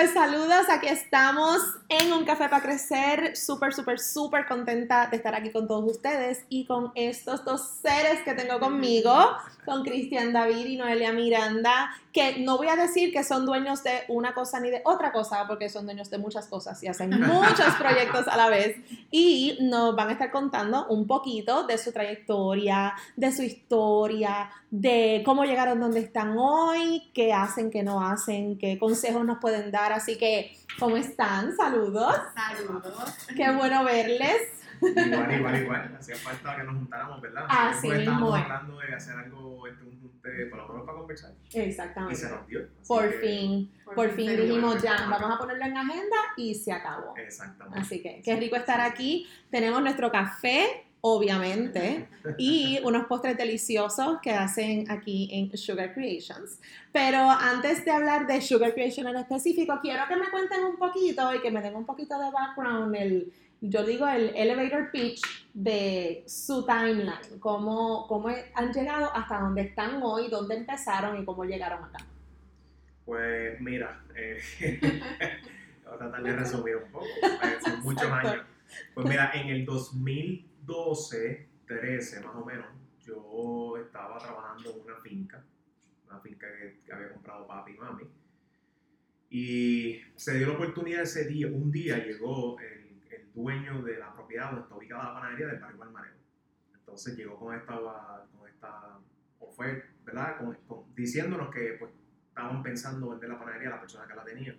Pues saludos, aquí estamos en Un Café para Crecer, súper, súper, súper contenta de estar aquí con todos ustedes y con estos dos seres que tengo conmigo, con Cristian David y Noelia Miranda, que no voy a decir que son dueños de una cosa ni de otra cosa, porque son dueños de muchas cosas y hacen muchos proyectos a la vez. Y nos van a estar contando un poquito de su trayectoria, de su historia, de cómo llegaron donde están hoy, qué hacen, qué no hacen, qué consejos nos pueden dar. Así que, ¿cómo están? Saludos. Saludos. Qué bueno verles. Igual, igual, igual. Hacía falta que nos juntáramos, ¿verdad? Porque mismo estábamos es. hablando de hacer algo, este, un junte, por lo menos para conversar. Y Exactamente. se nos dio. Por que- fin, Por por, fin dijimos ya, vamos a ponerlo en agenda y se acabó. Exactamente. Así que qué rico estar aquí. Tenemos nuestro café, obviamente, y unos postres deliciosos que hacen aquí en Sugar Creations. Pero antes de hablar de Sugar Creation en específico, quiero que me cuenten un poquito y que me den un poquito de background, el, yo digo el elevator pitch de su timeline, cómo, cómo han llegado hasta donde están hoy, dónde empezaron y cómo llegaron acá. Pues mira, eh, voy a tratar de resumir un poco. eh, Son muchos años. Pues mira, en el 2012, 13 más o menos, yo estaba trabajando en una finca, una finca que, había comprado papi y mami. Y se dio la oportunidad ese día, un día llegó el dueño de la propiedad donde está ubicada la panadería del barrio Balmareo. Entonces llegó con esta, con esta oferta, ¿verdad? Con- con- diciéndonos que pues estaban pensando vender la panadería a la persona que la tenía.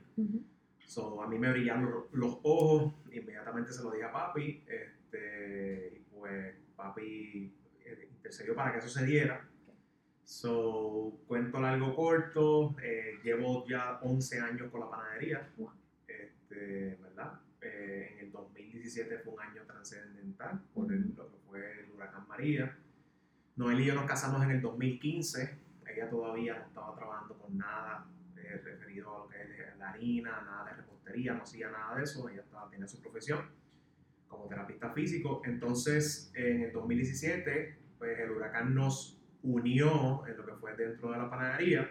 So, a mí me brillaron los, ojos, inmediatamente se lo dije a papi, este, y pues papi eh, intercedió para que eso se diera. So, cuento largo corto, eh, llevo ya 11 años con la panadería, Wow. este, ¿verdad? Eh, en el 2017 fue un año trascendental por el- lo que fue el huracán María. Noel y yo nos casamos en el 2015, ella todavía no estaba trabajando con nada eh, referido a lo que es la harina, nada de repostería, no hacía nada de eso, ella estaba, tenía su profesión como terapista físico. Entonces, en el 2017, pues el huracán nos unió en lo que fue dentro de la panadería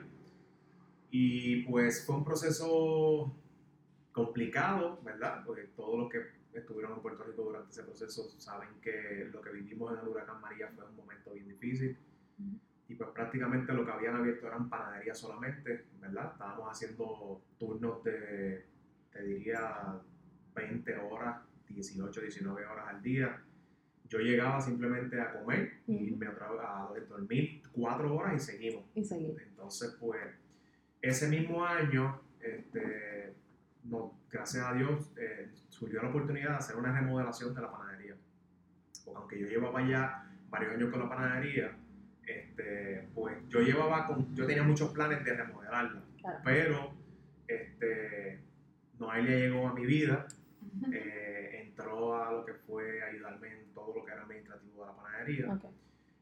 y pues fue un proceso complicado, ¿verdad? Porque todos los que estuvieron en Puerto Rico durante ese proceso saben que lo que vivimos en el huracán María fue un momento bien difícil y pues prácticamente lo que habían abierto eran panaderías solamente, ¿verdad? Estábamos haciendo turnos de, te diría, 20 horas, 18, 19 horas al día. Yo llegaba simplemente a comer y Ujú. me otra a dormir 4 horas y seguimos. Y seguimos. Entonces, pues, ese mismo año, este, no, gracias a Dios, eh, surgió la oportunidad de hacer una remodelación de la panadería. Porque aunque yo llevaba ya varios años con la panadería, este, pues yo llevaba con, yo tenía muchos planes de remodelarla, Claro. pero este, Noelia llegó a mi vida, eh, entró a lo que fue ayudarme en todo lo que era administrativo de la panadería. Ok.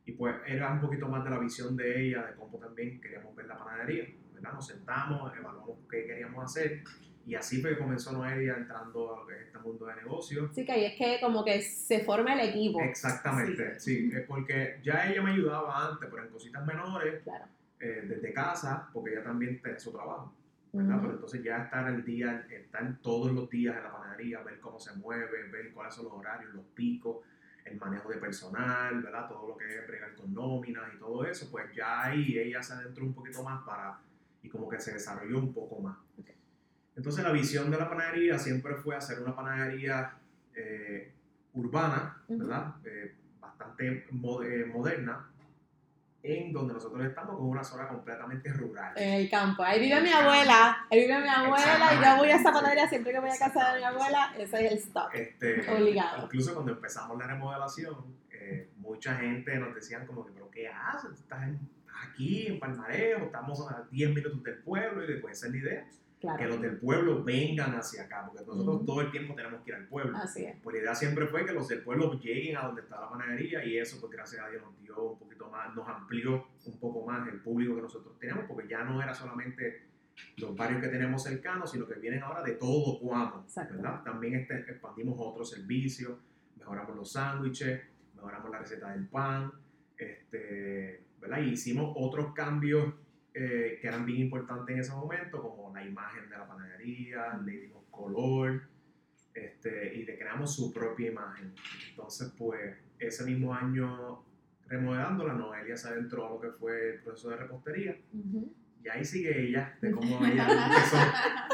Y pues era un poquito más de la visión de ella, de cómo también queríamos ver la panadería, ¿verdad? Nos sentamos, evaluamos qué queríamos hacer y así fue que comenzó Noelia entrando a lo que es este mundo de negocios. Sí, que ahí es que como que se forma el equipo. Exactamente, sí, es porque ya ella me ayudaba antes, pero en cositas menores, Claro. eh, desde casa, porque ella también tenía su trabajo, ¿verdad? Pero entonces ya estar el día, estar todos los días en la panadería, ver cómo se mueve, ver cuáles son los horarios, los picos, el manejo de personal, ¿verdad? Todo lo que es bregar con nóminas y todo eso, pues ya ahí ella se adentró un poquito más para, y como que se desarrolló un poco más. Ok. Entonces la visión de la panadería siempre fue hacer una panadería eh, urbana. ¿verdad? Eh, bastante bastante mo- eh, moderna, en donde nosotros estamos con una zona completamente rural. En el campo. Ahí vive mi abuela. Ahí vive mi abuela. Y yo voy a esa panadería siempre que voy a casa de mi abuela. Ese es el stop. Este, Obligado. Incluso cuando empezamos la remodelación, eh, mucha gente nos decían como que, pero ¿qué haces? Estás en- aquí en Palmareo, estamos a 10 minutos del pueblo y después esa es la idea, que los del pueblo vengan hacia acá, porque nosotros todo el tiempo tenemos que ir al pueblo. Así es. Pues la idea siempre fue que los del pueblo lleguen a donde está la panadería y eso, pues gracias a Dios nos dio un poquito más, nos amplió un poco más el público que nosotros tenemos, porque ya no era solamente los barrios que tenemos cercanos, sino que vienen ahora de todo Cuamo, Exacto. ¿verdad? También este, expandimos otros servicios, mejoramos los sándwiches, mejoramos la receta del pan, este, ¿verdad? Y hicimos otros cambios eh, que eran bien importantes en ese momento, como la imagen de la panadería, le dimos color, este, y le creamos su propia imagen. Entonces, pues, ese mismo año remodelándola, Noelia se adentró a lo que fue el proceso de repostería, Ujú. y ahí sigue ella, de cómo ella empezó,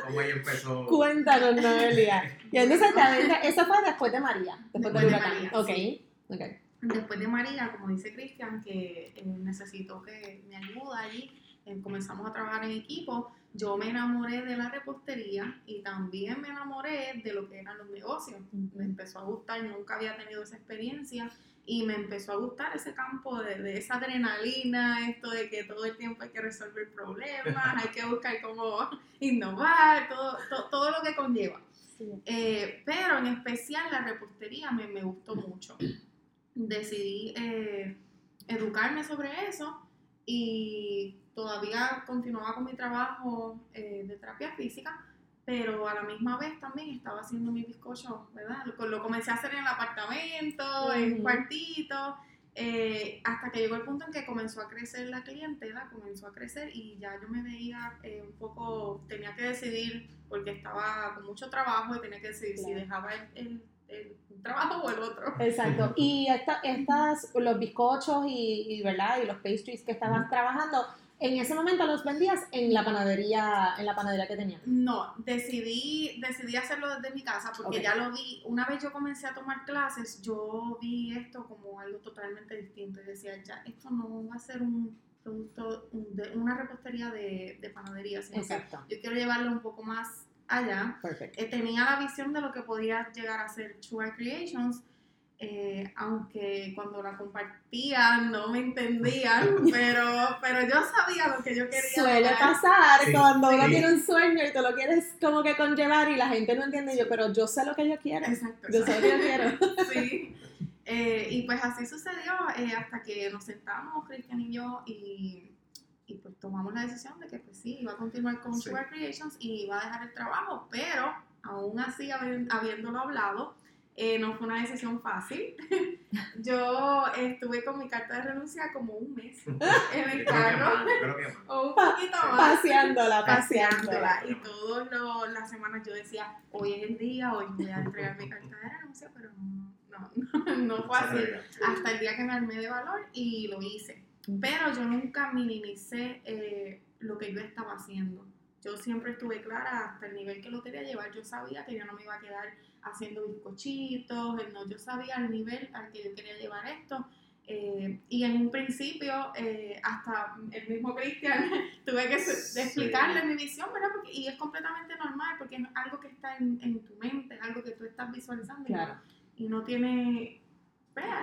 cómo ella empezó. Cuéntanos, Noelia. Y entonces también, eso fue después de María. Después, Después del de huracán. María, Ok. sí. Ok. Después de María, como dice Cristian, que eh, necesitó que me ayuda allí, comenzamos a trabajar en equipo, yo me enamoré de la repostería y también me enamoré de lo que eran los negocios. Me empezó a gustar, nunca había tenido esa experiencia y me empezó a gustar ese campo de, de esa adrenalina, esto de que todo el tiempo hay que resolver problemas, hay que buscar cómo innovar, todo, to- todo lo que conlleva. Sí. Eh, pero en especial la repostería me, me gustó mucho. Decidí eh, educarme sobre eso y todavía continuaba con mi trabajo eh, de terapia física, pero a la misma vez también estaba haciendo mi bizcocho, ¿verdad? Lo, lo comencé a hacer en el apartamento, en Ujú. cuartito, eh, hasta que llegó el punto en que comenzó a crecer la clientela, comenzó a crecer y ya yo me veía eh, un poco, tenía que decidir, porque estaba con mucho trabajo y tenía que decidir si Claro. dejaba el, el- el trabajo o el otro. Exacto. Y esta, estas, los bizcochos y, y, ¿verdad? Y los pastries que estabas trabajando, en ese momento los vendías en la panadería, en la panadería que tenías. No, decidí, decidí hacerlo desde mi casa porque ya lo vi, una vez yo comencé a tomar clases, yo vi esto como algo totalmente distinto y decía, ya, esto no va a ser un producto, un- de, una repostería de, de panadería, sino que Exacto. yo quiero llevarlo un poco más allá. Perfecto. Eh, tenía la visión de lo que podía llegar a ser Sugar Creations, eh, aunque cuando la compartían no me entendían, pero, pero yo sabía lo que yo quería. Suele pasar Sí, cuando uno tiene un sueño y tú lo quieres como que conllevar y la gente no entiende. Yo, pero yo sé lo que yo quiero. Exacto, Yo sé lo que yo quiero. Sí. Eh, y pues así sucedió eh, hasta que nos sentamos, Cristian y yo, y, y pues tomamos la decisión de que pues sí, iba a continuar con Sí. Sugar Creations y iba a dejar el trabajo, pero aún así, habi- habiéndolo hablado, eh, no fue una decisión fácil. yo estuve con mi carta de renuncia como un mes en el carro. O un poquito más Paseándola, paseándola. Y todas las semanas yo decía, hoy es el día, hoy voy a entregar mi carta de renuncia, pero no, no, no fue así. Hasta el día que me armé de valor y lo hice. Pero yo nunca minimicé eh, lo que yo estaba haciendo. Yo siempre estuve clara hasta el nivel que lo quería llevar. Yo sabía que yo no me iba a quedar haciendo bizcochitos, no, yo sabía el nivel al que yo quería llevar esto. eh, y en un principio, eh, hasta el mismo Cristian, tuve que Sí. explicarle mi visión, ¿verdad? Porque, y es completamente normal, porque es algo que está en, en tu mente, es algo que tú estás visualizando y no- Claro. y no tiene...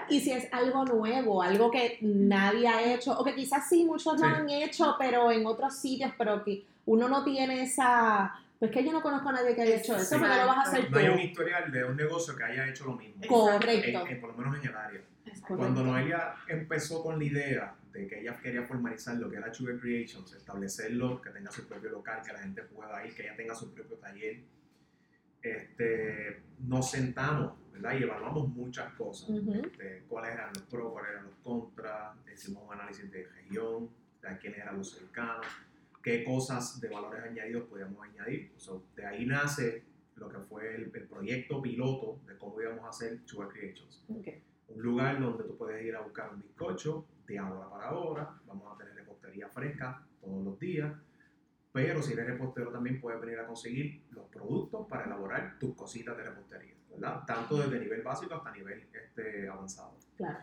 Y si es algo nuevo, algo que nadie ha hecho, o que quizás sí muchos lo Sí. han hecho, pero en otros sitios, pero que uno no tiene esa. Pues que yo no conozco a nadie que haya hecho eso, porque lo vas a hacer No hay un tú. historial de un negocio que haya hecho lo mismo. Correcto. En- en- por lo menos en el área. Cuando. Noelia empezó con la idea de que ella quería formalizar lo que era Sugar Creations, establecerlo, que tenga su propio local, que la gente pueda ir, que ella tenga su propio taller, este, nos sentamos ¿verdad? y evaluamos muchas cosas. Este, cuáles eran los pros, cuáles eran los contras, hicimos un análisis de región, de quiénes eran los cercanos, qué cosas de valores añadidos podíamos añadir. So, de ahí nace lo que fue el, el proyecto piloto de cómo íbamos a hacer Sugar Creations Ok. un lugar donde tú puedes ir a buscar un bizcocho de ahora para ahora. Vamos a tener repostería fresca todos los días. Pero si eres repostero también puedes venir a conseguir los productos para elaborar tus cositas de repostería, ¿verdad? Tanto desde nivel básico hasta nivel este, avanzado. Claro.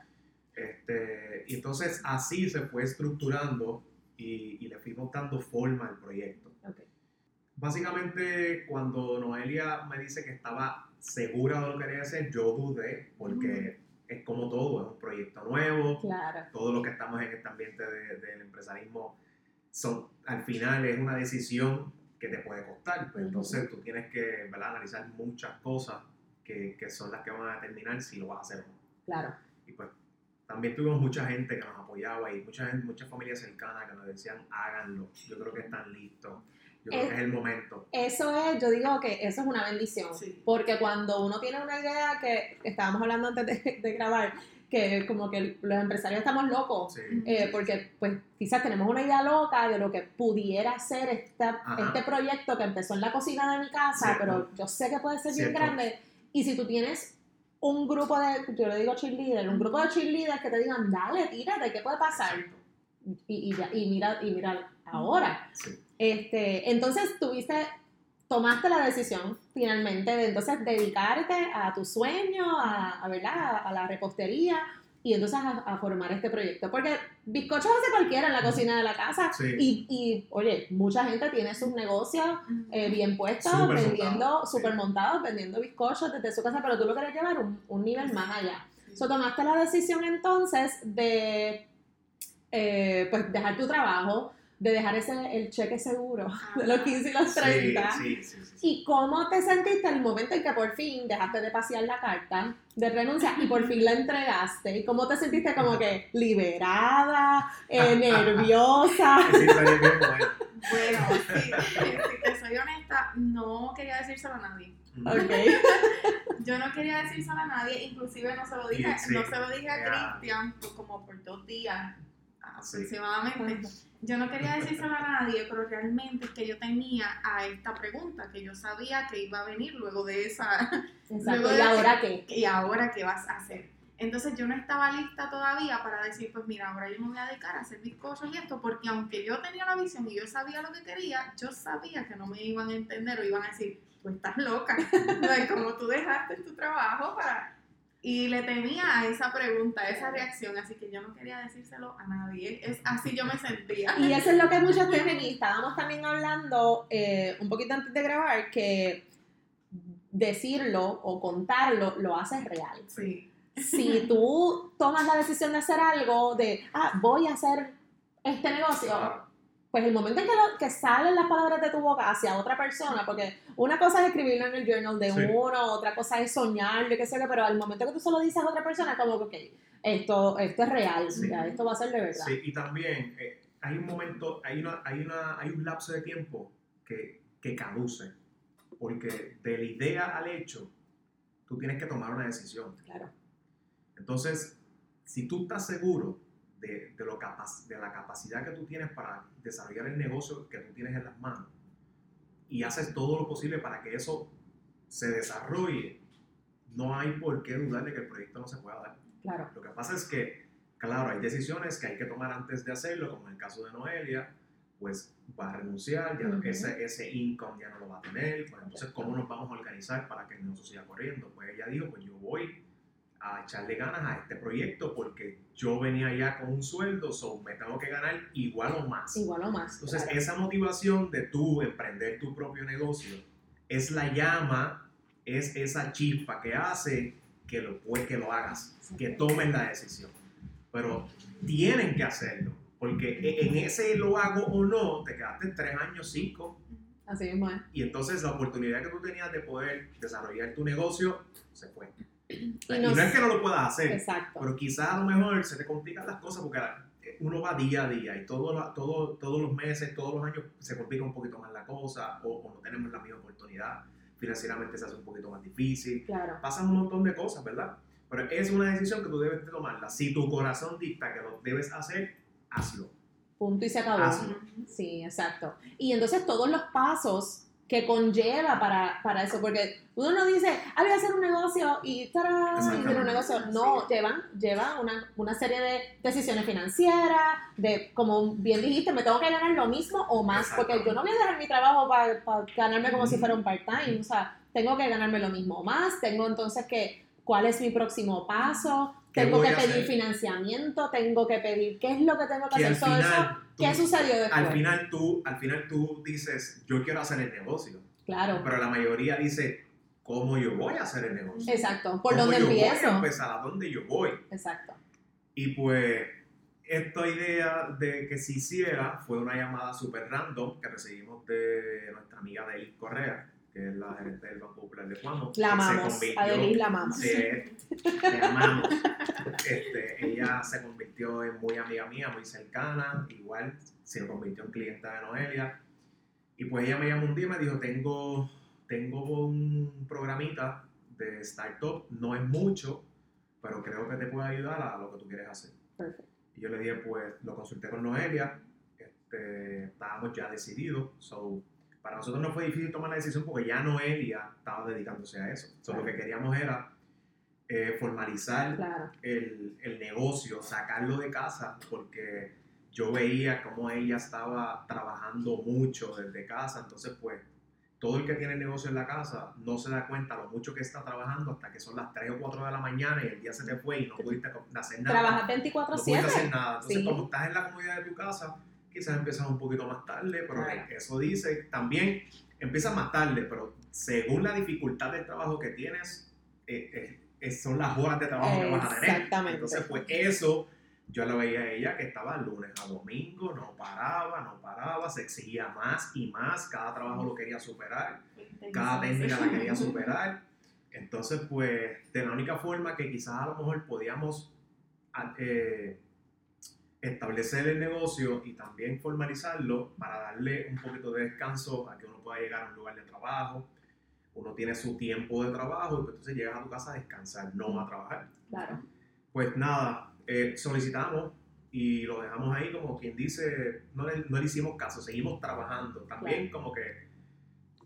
Este, y entonces así se fue estructurando y, y le fuimos dando forma al proyecto. Ok. Básicamente, cuando Noelia me dice que estaba segura de lo que quería hacer, yo dudé, porque es como todo, es un proyecto nuevo, Claro. todo lo que estamos en este ambiente de- del empresarismo, son, al final es una decisión que te puede costar. Pues Ujú. Entonces tú tienes que ¿verdad? analizar muchas cosas que, que son las que van a determinar si lo vas a hacer o no. Claro. Y pues también tuvimos mucha gente que nos apoyaba y mucha gente, muchas familias cercanas que nos decían háganlo. Yo creo que están listos. Yo creo Es- que es el momento. Eso es, yo digo que eso es una bendición. Sí. Porque cuando uno tiene una idea que estábamos hablando antes de, de grabar, que como que los empresarios estamos locos, Sí. eh, porque pues quizás tenemos una idea loca de lo que pudiera ser esta, este proyecto que empezó en la cocina de mi casa, Cierto. pero yo sé que puede ser bien Cierto. grande. Y si tú tienes un grupo de, yo le digo cheerleader, un grupo de cheerleaders que te digan, dale, tírate, ¿qué puede pasar? Y, y, ya- y mira, y mira ahora. Sí. Este, entonces tuviste, tomaste la decisión finalmente de entonces dedicarte a tu sueño, a, a, ¿verdad? a la repostería y entonces a, a formar este proyecto. Porque bizcochos hace cualquiera en la cocina de la casa Sí. y, y, oye, mucha gente tiene sus negocios eh, bien puestos, vendiendo, montado, súper sí. montados, vendiendo bizcochos desde su casa, pero tú lo quieres llevar un, un nivel más allá. Sí. So, tomaste la decisión entonces de eh, pues dejar tu trabajo, de dejar ese, el cheque seguro de los 15 y los 30. Sí, sí, sí. ¿Y cómo te sentiste el momento en que por fin dejaste de pasear la carta de renuncia y por fin la entregaste? ¿Y cómo te sentiste como que liberada, eh, nerviosa? Bueno, sí, si te soy honesta, no quería decírselo a nadie. Ok. Yo no quería decírselo a nadie, inclusive no se lo dije, no se lo dije a. Cristian pues, como por dos días Sí. aproximadamente. Yo no quería decírselo a nadie, pero realmente es que yo tenía a esta pregunta que yo sabía que iba a venir luego de esa Exacto. Luego ¿Y de ahora qué? ¿y ahora qué vas a hacer? Entonces yo no estaba lista todavía para decir, pues mira, ahora yo me voy a dedicar a hacer bizcochos y esto, porque aunque yo tenía la visión y yo sabía lo que quería, yo sabía que no me iban a entender o iban a decir, tú estás loca, como tú dejaste tu trabajo para... Y le temía a esa pregunta, a esa reacción, así que yo no quería decírselo a nadie, es así yo me sentía. Y eso es lo que muchos temen y estábamos también hablando eh, un poquito antes de grabar que decirlo o contarlo lo haces real. Sí, Si tú tomas la decisión de hacer algo, de, ah, voy a hacer este negocio. Pues el momento en que, lo- que salen las palabras de tu boca hacia otra persona, porque una cosa es escribirlo en el journal de Sí. uno, otra cosa es soñarlo, qué sé yo, pero al momento que tú solo dices a otra persona, como que, ok, esto, esto es real, Sí. ya, esto va a ser de verdad. Sí, y también eh, hay un momento, hay, una, hay, una, hay un lapso de tiempo que, que caduce, porque de la idea al hecho, tú tienes que tomar una decisión. Claro. Entonces, si tú estás seguro de, de, lo capac- de la capacidad que tú tienes para desarrollar el negocio que tú tienes en las manos y haces todo lo posible para que eso se desarrolle, no hay por qué dudar de que el proyecto no se pueda dar. Claro. Lo que pasa es que, claro, hay decisiones que hay que tomar antes de hacerlo, como en el caso de Noelia, pues va a renunciar, ya no- Ujú. ese, ese income ya no lo va a tener, pues entonces cómo nos vamos a organizar para que el negocio siga corriendo. Pues ella dijo, pues yo voy a echarle ganas a este proyecto porque yo venía ya con un sueldo, so me tengo que ganar igual o más. Igual o más. Entonces, claro. esa motivación de tú emprender tu propio negocio es la llama, es esa chispa que hace que lo, pues, que lo hagas, que tomen la decisión. Pero tienen que hacerlo, porque e- en ese lo hago o no, te quedaste tres años, cinco, Así es. y entonces la oportunidad que tú tenías de poder desarrollar tu negocio se fue. Y, no no es que no lo puedas hacer, Exacto. pero quizás a lo mejor se te complican las cosas porque eh, uno va día a día y todo, la- todo, todos los meses, todos los años se complica un poquito más la cosa o, o no tenemos la misma oportunidad, financieramente se hace un poquito más difícil, Claro. pasan un montón de cosas, ¿verdad? Pero es una decisión que tú debes de tomarla. Si tu corazón dicta que lo debes hacer, hazlo. Punto y se acabó. Hazlo. Sí, exacto. Y entonces todos los pasos que conlleva para, para eso, porque uno no dice, ah, voy a hacer un negocio y ¡tarán! y hacer un negocio. No, llevan, llevan una, una serie de decisiones financieras, de, como bien dijiste, me tengo que ganar lo mismo o más, Exacto. porque yo no voy a dejar mi trabajo para ganarme como si fuera un part-time, o sea, tengo que ganarme lo mismo o más, tengo entonces que, ¿cuál es mi próximo paso? ¿Qué tengo que pedir hacer? financiamiento, tengo que pedir, ¿qué es lo que tengo que Que hacer? al So, eso- final, tú- ¿Qué sucedió después? al final tú, al final tú dices, yo quiero hacer el negocio, claro, pero la mayoría dice, ¿cómo yo voy a hacer el negocio? exacto, ¿por ¿Cómo dónde yo Voy a empiezo? empezar, ¿a dónde yo voy? Exacto, Y pues esta idea de que se hiciera fue una llamada súper random que recibimos de nuestra amiga Delis Correa, que es la gerente del Banco Popular de Cuamo. la amamos, Adelis la amamos. Sí, te amamos. Este, ella se convirtió en muy amiga mía, muy cercana, igual se convirtió en clienta de Noelia. Y pues ella me llamó un día y me dijo, tengo, tengo un programita de startup, no es mucho, pero creo que te puede ayudar a lo que tú quieres hacer. Perfecto. Y yo le dije, pues lo consulté con Noelia, este, estábamos ya decididos, so, para nosotros no fue difícil tomar la decisión porque ya Noelia estaba dedicándose a eso. So, Lo que queríamos era eh, formalizar Claro, el, el negocio, sacarlo de casa, porque yo veía cómo ella estaba trabajando mucho desde casa, entonces pues todo el que tiene negocio en la casa no se da cuenta lo mucho que está trabajando hasta que son las 3 o 4 de la mañana y el día se te fue y no pudiste hacer nada. trabajas no pudiste hacer 24/7. nada. Entonces, Sí. como estás en la comodidad de tu casa, quizás empiezas un poquito más tarde, pero eso dice también empiezas más tarde, pero según la dificultad del trabajo que tienes, eh, eh, son las horas de trabajo que vas a tener. Exactamente. Entonces, pues eso yo la veía a ella que estaba lunes a domingo, no paraba, no paraba, se exigía más y más, cada trabajo lo quería superar cada técnica la quería superar. Entonces, pues, de la única forma que quizás a lo mejor podíamos eh, establecer el negocio y también formalizarlo para darle un poquito de descanso a que uno pueda llegar a un lugar de trabajo. Uno tiene su tiempo de trabajo y pues, entonces llegas a tu casa a descansar, no a trabajar. Claro, Pues nada, eh, solicitamos y lo dejamos ahí como quien dice, no le, no le hicimos caso, seguimos trabajando. También como que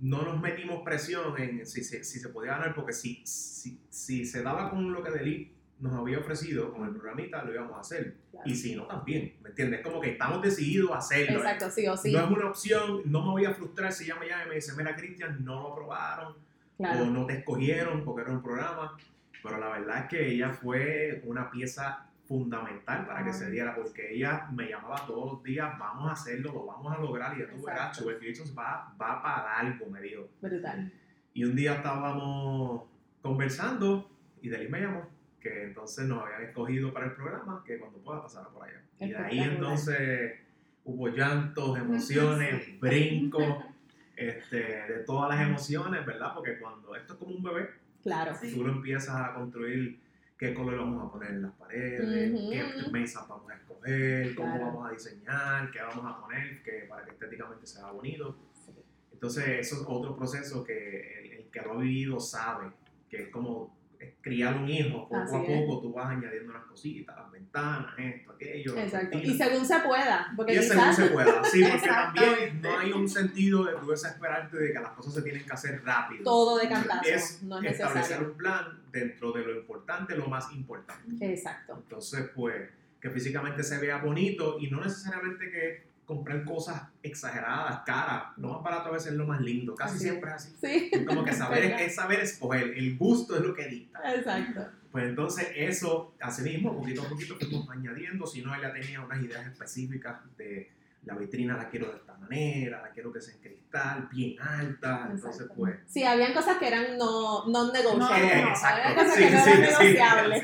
no nos metimos presión en si, se- si se podía ganar, porque si, si, si se daba con lo que Deli nos había ofrecido con el programita, lo íbamos a hacer. claro. Y si no, también, ¿me entiendes? Como que estamos decididos a hacerlo. Exacto, sí o sí. No es una opción, no me voy a frustrar si ella me llama y me dice, mira Cristian, no lo aprobaron, o Claro, no te escogieron porque era un programa, pero la verdad es que ella fue una pieza fundamental para que se diera, porque ella me llamaba todos los días, vamos a hacerlo, lo vamos a lograr, y ya tú verás, Exacto. Sugar Creations va, va para algo, me dijo. brutal. Y un día estábamos conversando y de ahí me llamó, que entonces nos habían escogido para el programa, que cuando pueda pasar por allá. Y de ahí entonces hubo llantos, emociones, Sí. brincos, este, de todas las emociones, ¿verdad? Porque cuando esto es como un bebé, Claro, Sí. tú lo empiezas a construir qué color vamos a poner en las paredes, Ujú. qué mesas vamos a escoger, cómo Claro. vamos a diseñar, qué vamos a poner que, para que estéticamente sea bonito. Sí. Entonces, eso es otro proceso que el, el que lo ha vivido sabe, que es como criar un hijo, poco Así a es. poco tú vas añadiendo unas cositas, las ventanas, esto, aquello. las exacto. Y según se pueda, porque Y es según quizás se pueda, sí, porque también no hay un sentido de tú desesperarte de que las cosas se tienen que hacer rápido. todo de cantazo, Es no es establecer necesario. un plan dentro de lo importante, lo más importante. Exacto, Entonces, pues, que físicamente se vea bonito y no necesariamente que comprar cosas exageradas, caras. Lo más barato a veces es lo más lindo, casi siempre es así. sí, como que saber es saber escoger, el gusto es lo que dicta. exacto. Pues entonces eso, así mismo, poquito a poquito fuimos añadiendo, si no, ella tenía unas ideas específicas de la vitrina la quiero de esta manera, la quiero que sea en cristal, bien alta, entonces Exacto. pues... Sí, habían cosas que eran no non-negotiables. Eh, no, exacto, había cosas sí, que no eran sí, negociables.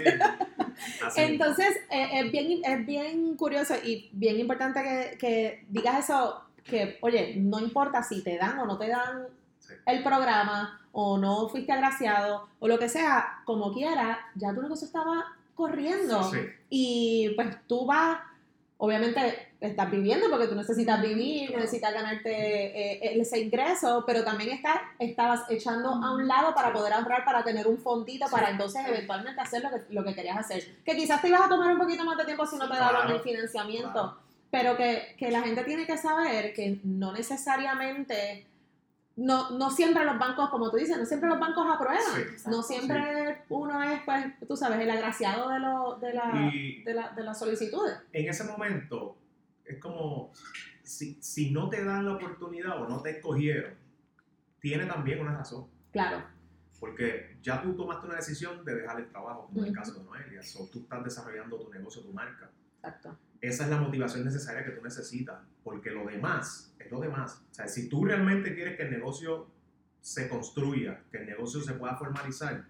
sí. Entonces, eh, es, bien, es bien curioso y bien importante que, que digas eso, que, oye, no importa si te dan o no te dan el programa o no fuiste agraciado o lo que sea, como quiera, ya tu negocio estaba corriendo. Sí. Y pues tú vas, obviamente estás viviendo porque tú necesitas vivir, necesitas ganarte eh, ese ingreso, pero también estás, estabas echando a un lado para poder ahorrar, para tener un fondito, Sí. para entonces eventualmente hacer lo que, lo que querías hacer. Que quizás te ibas a tomar un poquito más de tiempo si no te daban Claro. el financiamiento, Claro. pero que, que la gente tiene que saber que no necesariamente... No, no siempre los bancos, como tú dices, no siempre los bancos aprueban. Sí. No siempre uno es, pues, tú sabes, el agraciado de, lo, de, la, de, la, de las solicitudes. en ese momento es como si, si no te dan la oportunidad o no te escogieron, tiene también una razón. Claro, Porque ya tú tomaste una decisión de dejar el trabajo, como en el caso de Noelia. O tú estás desarrollando tu negocio, tu marca. Exacto. Esa es la motivación necesaria que tú necesitas. Porque lo demás es lo demás. O sea, si tú realmente quieres que el negocio se construya, que el negocio se pueda formalizar,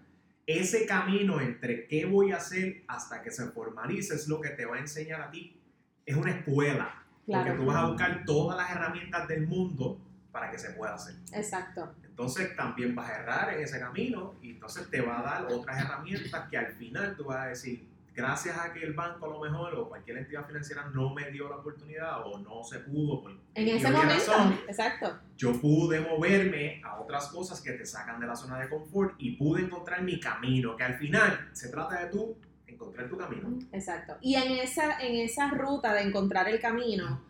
ese camino entre qué voy a hacer hasta que se formalice es lo que te va a enseñar a ti. Es una escuela. Porque Claro. tú vas a buscar todas las herramientas del mundo para que se pueda hacer. Exacto. Entonces también vas a errar en ese camino y entonces te va a dar otras herramientas que al final tú vas a decir, gracias a que el banco a lo mejor o cualquier entidad financiera no me dio la oportunidad o no se pudo por En ese momento, razón, exacto. yo pude moverme a otras cosas que te sacan de la zona de confort y pude encontrar mi camino, que al final se trata de tú encontrar tu camino. Exacto. Y en esa, en esa ruta de encontrar el camino,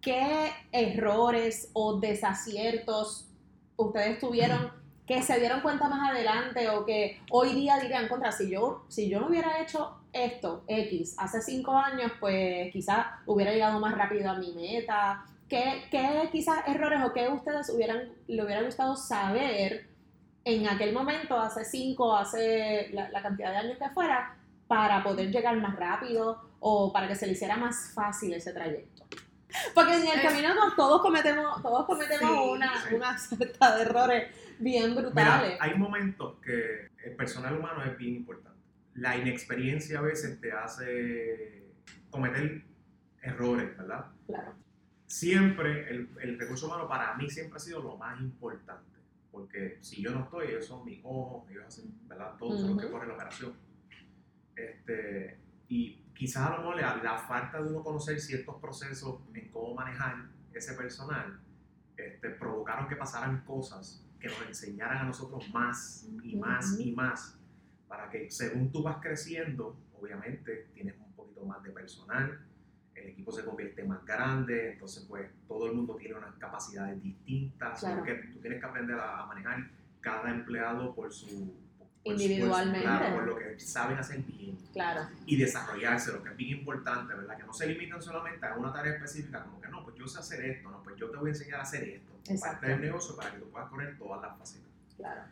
¿qué errores o desaciertos ustedes tuvieron que se dieron cuenta más adelante o que hoy día dirían contra, si yo, si yo no hubiera hecho esto, X, hace cinco años, pues quizás hubiera llegado más rápido a mi meta? ¿Qué, qué quizás errores o qué ustedes hubieran, le hubiera gustado saber en aquel momento, hace cinco, hace la, la cantidad de años que fuera, para poder llegar más rápido o para que se le hiciera más fácil ese trayecto. Porque en el camino no, todos cometemos, todos cometemos Sí, una, sí. una suerte de errores bien Mira, brutales. hay momentos que el personal humano es bien importante. La inexperiencia a veces te hace cometer errores, ¿verdad? Claro. Siempre, el, el recurso humano para mí siempre ha sido lo más importante. Porque si yo no estoy, ellos son mis ojos, ellos hacen, ¿verdad? Todos son los que corren la operación. Este, y quizás a lo mejor la, la falta de uno conocer ciertos procesos en cómo manejar ese personal este, provocaron que pasaran cosas que nos enseñaran a nosotros más y más y más para que según tú vas creciendo, obviamente tienes un poquito más de personal, el equipo se convierte más grande, entonces pues todo el mundo tiene unas capacidades distintas, Claro. porque tú tienes que aprender a, a manejar cada empleado por su... por Individualmente. claro, por lo que saben hacer bien Claro. y desarrollarse, lo que es bien importante, ¿verdad? Que no se limitan solamente a una tarea específica, como que no, pues yo sé hacer esto, no, pues yo te voy a enseñar a hacer esto, Exacto. parte del negocio para que tú puedas correr todas las facetas. Claro.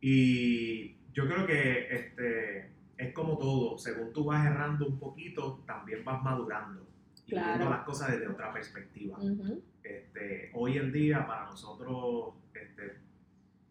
Y yo creo que este, es como todo, según tú vas errando un poquito, también vas madurando y Claro. viendo las cosas desde otra perspectiva. Ujú. Este, hoy en día para nosotros este,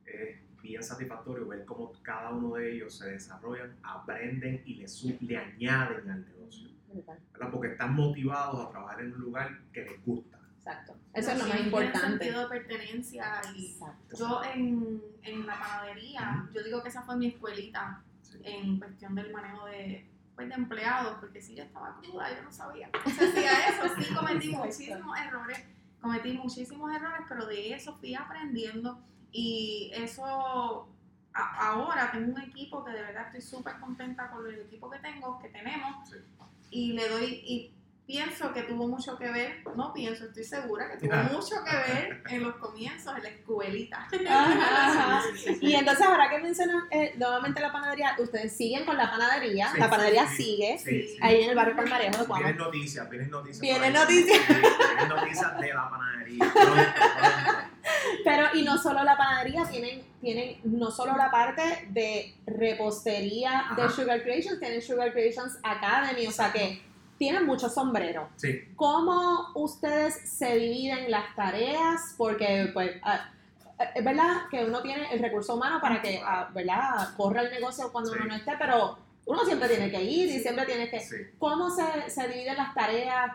es bien satisfactorio ver cómo cada uno de ellos se desarrollan, aprenden y le, le añaden al negocio. ¿verdad? porque están motivados a trabajar en un lugar que les gusta. Exacto. Eso es lo Sí, más importante. sentido de pertenencia y Exacto. yo en, en la panadería, yo digo que esa fue mi escuelita Sí. en cuestión del manejo de, pues, de empleados, porque si yo estaba cruda, yo no sabía cómo se hacía eso, sí cometí muchísimos errores, cometí muchísimos errores, pero de eso fui aprendiendo y eso a- ahora tengo un equipo que de verdad estoy súper contenta con el equipo que tengo, que tenemos, Sí. y le doy, y pienso que tuvo mucho que ver, no pienso, estoy segura que tuvo Ajá. mucho que ver en los comienzos, en la escuelita. Ajá. Y entonces, ahora que mencionan eh, nuevamente la panadería, ustedes siguen con la panadería, Sí, la panadería sí, sigue Sí, sí. ahí en el barrio Palmarejo de Cuamo. Vienen noticias, vienen noticias. Vienen noticias. Vienen noticias de la panadería. Pronto, pronto. Pero, y no solo la panadería, tienen, tienen no solo la parte de repostería de. Sugar Creations, tienen Sugar Creations Academy, o sea que tienen muchos sombreros. Sí, ¿Cómo ustedes se dividen las tareas? Porque, pues, ah, es verdad que uno tiene el recurso humano para que, ah, ¿verdad?, corra el negocio cuando Sí. uno no esté, pero uno siempre tiene que ir y siempre tiene que... sí. ¿Cómo se, se dividen las tareas?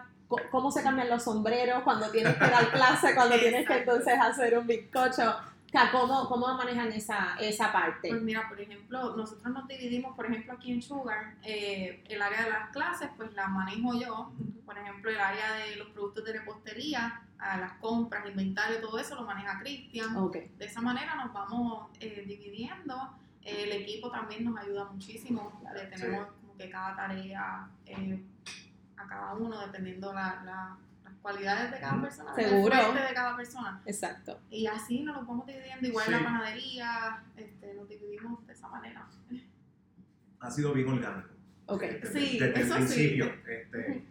¿Cómo se cambian los sombreros cuando tienes que dar clase, cuando tienes que entonces hacer un bizcocho? O sea, ¿Cómo, cómo manejan esa, esa parte? Pues mira, por ejemplo, nosotros nos dividimos, por ejemplo, aquí en Sugar, eh, el área de las clases, pues la manejo yo. Por ejemplo, el área de los productos de repostería, a las compras, inventario, todo eso lo maneja Cristian. Ok, De esa manera nos vamos eh, dividiendo. El equipo también nos ayuda muchísimo. Le tenemos como que cada tarea eh, a cada uno, dependiendo la, la- las cualidades de cada persona, Seguro. de cada persona. exacto. Y así nos los vamos dividiendo, igual Sí. la panadería, este, nos dividimos de esa manera. Ha sido bien orgánico. Ok, Desde, Sí, desde eso el sí. principio. Este,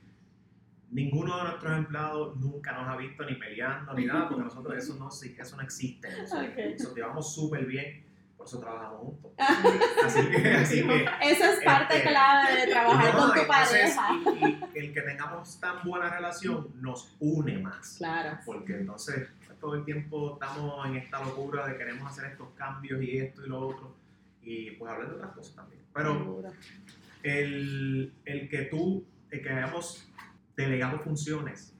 ninguno de nuestros empleados nunca nos ha visto ni peleando ni nada, porque nosotros eso no, sí- eso no existe. Eso, Ok. eso llevamos súper bien. Eso trabajamos juntos. Así que, así que Eso es parte Este, clave de trabajar no, con tu entonces, pareja. Y, y el que tengamos tan buena relación nos une más. Claro. Porque entonces pues, todo el tiempo estamos en esta locura de queremos hacer estos cambios y esto y lo otro. Y pues hablar de otras cosas también. Pero el, el que tú, el que hayamos delegado funciones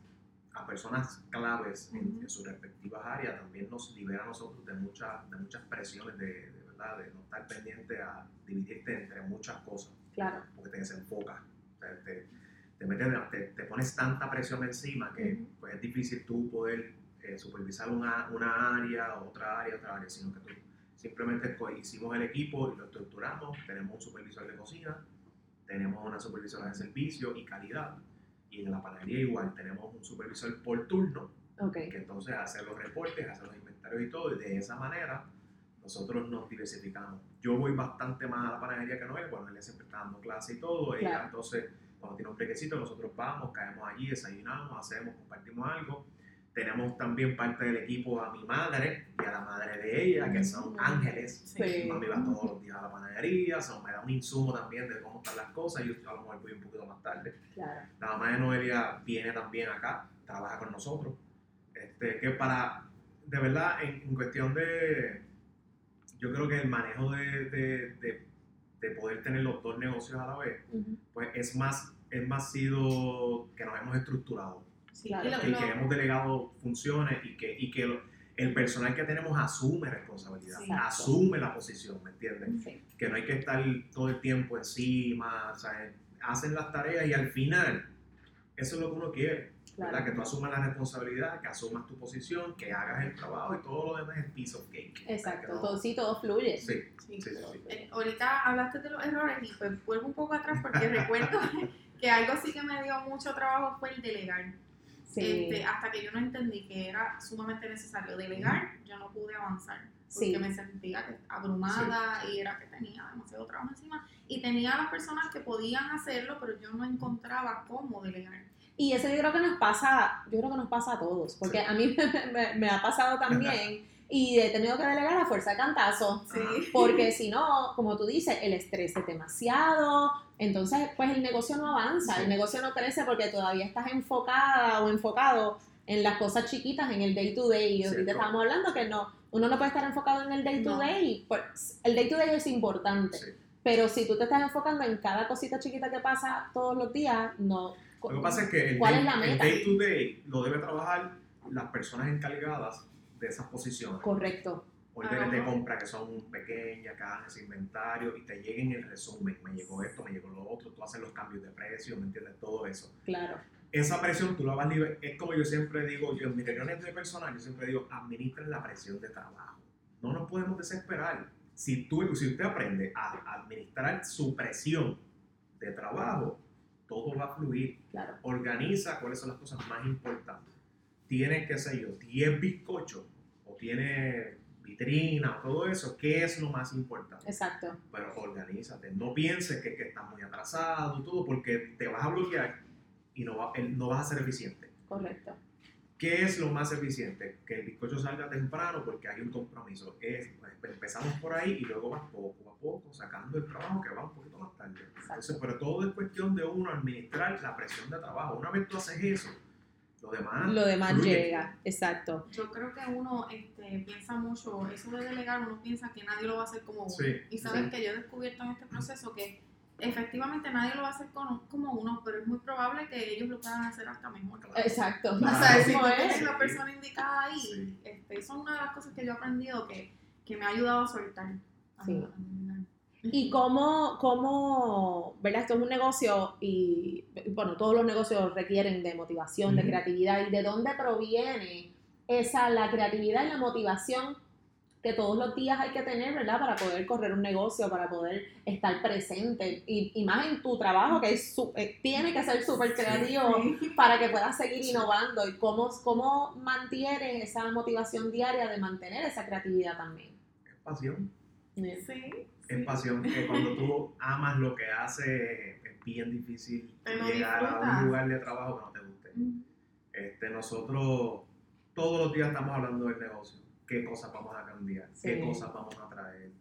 a personas claves en, en sus respectivas áreas también nos libera a nosotros de, muchas de muchas presiones de, de verdad, de no estar pendiente a dividirte entre muchas cosas Claro. porque te desenfocas. O sea, te, te, metes- te, te pones tanta presión encima que pues, es difícil tú poder eh, supervisar una, una área, otra área, otra área, sino que tú simplemente hicimos el equipo y lo estructuramos. Tenemos un supervisor de cocina, tenemos una supervisora de servicio y calidad. Y en la panadería igual, tenemos un supervisor por turno Ok. que entonces hace los reportes, hace los inventarios y todo, y de esa manera nosotros nos diversificamos. Yo voy bastante más a la panadería que Noel, bueno, ella siempre está dando clase y todo, ella Claro. entonces cuando tiene un brequecito nosotros vamos, caemos allí, desayunamos, hacemos, compartimos algo. Tenemos también parte del equipo a mi madre y a la madre de ella, que son ángeles. Sí. Mami va todos los días a la panadería, so, me da un insumo también de cómo están las cosas, yo a lo mejor voy un poquito más tarde. Claro. La mamá de Noelia viene también acá, trabaja con nosotros. Este, que para, de verdad, en, en cuestión de, yo creo que el manejo de, de, de, de poder tener los dos negocios a la vez, pues es más, es más sido que nos hemos estructurado, Sí, Claro. y lo- que, hemos delegado funciones y que, y que lo- el personal que tenemos asume responsabilidad, Sí. asume la posición, ¿me entiendes? Sí. que no hay que estar todo el tiempo encima, o sea, hacen las tareas y al final, eso es lo que uno quiere, ¿verdad? Claro. Que tú asumas la responsabilidad, que asumas tu posición, que hagas el trabajo y todo lo demás es piece of cake. Exacto. No- Todo, sí, todo fluye. Sí, sí. sí, sí, sí. Eh, ahorita hablaste de los errores y pues vuelvo un poco atrás porque recuerdo que algo sí que me dio mucho trabajo fue el delegar. Sí. Este, hasta que yo no entendí que era sumamente necesario delegar, yo no pude avanzar. Porque Sí. me sentía abrumada y era que tenía demasiado trabajo encima. Y tenía a las personas que podían hacerlo, pero yo no encontraba cómo delegar. Y eso yo creo que nos pasa, yo creo que nos pasa a todos, porque Sí. a mí me, me- me ha pasado también y he tenido que delegar a fuerza de cantazo, Sí. porque si no, como tú dices, el estrés es demasiado, entonces pues el negocio no avanza, Sí. el negocio no crece porque todavía estás enfocada o enfocado en las cosas chiquitas, en el day to day, y ahorita estábamos hablando que no, uno no puede estar enfocado en el day to day, pues el day to day es importante, pero si tú te estás enfocando en cada cosita chiquita que pasa todos los días, no... Lo que pasa es que el ¿Cuál day, es el day to day lo debe trabajar las personas encargadas de esas posiciones. Correcto. órdenes de compra que son pequeñas, ese inventario y te lleguen el resumen. Me llegó esto, me llegó lo otro, tú haces los cambios de precio, ¿me entiendes? Todo eso. Claro. Esa presión tú la vas libre. Es como yo siempre digo, yo en mis reuniones de personal, yo siempre digo, administren la presión de trabajo. No nos podemos desesperar. Si, tú, si usted aprende a administrar su presión de trabajo, todo va a fluir. Claro. Organiza cuáles son las cosas más importantes. Tienes, qué sé yo, 10 bizcochos o tienes vitrina o todo eso. ¿Qué es lo más importante? Exacto. pero organízate. No pienses que, que estás muy atrasado y todo, porque te vas a bloquear y no, va- no vas a ser eficiente. Correcto. ¿Qué es lo más eficiente? Que el bizcocho salga temprano porque hay un compromiso. Es, pues, empezamos por ahí y luego vas poco a poco sacando el trabajo que va un poquito más tarde. Entonces, pero todo es cuestión de uno administrar la presión de trabajo. Una vez tú haces eso, lo demás, Lo demás fluye. llega. Exacto. Yo creo que uno este, piensa mucho, eso de delegar, uno piensa que nadie lo va a hacer como uno. Sí, y sabes sí. que yo he descubierto en este proceso que efectivamente nadie lo va a hacer con- como uno, pero es muy probable que ellos lo puedan hacer hasta mejor. Claro. Exacto. O Ah, sea, si ¿Cómo tú tienes la persona indicada ahí, Sí. este, eso es una de las cosas que yo he aprendido que, que me ha ayudado a soltar. a- Sí. Y cómo, cómo, ¿verdad? Esto es un negocio y, bueno, todos los negocios requieren de motivación, de creatividad. ¿Y de dónde proviene esa, la creatividad y la motivación que todos los días hay que tener, ¿verdad? Para poder correr un negocio, para poder estar presente. Y, y más en tu trabajo, que es su- eh, tiene que ser súper creativo Sí. para que puedas seguir innovando. ¿Y cómo, cómo mantienes esa motivación diaria de mantener esa creatividad también? Es pasión. Sí, Es sí. pasión que cuando tú amas lo que haces es bien difícil llegar a un lugar de trabajo que no te guste. Mm, Este, nosotros todos los días estamos hablando del negocio, qué cosas vamos a cambiar, Sí. qué cosas vamos a traer,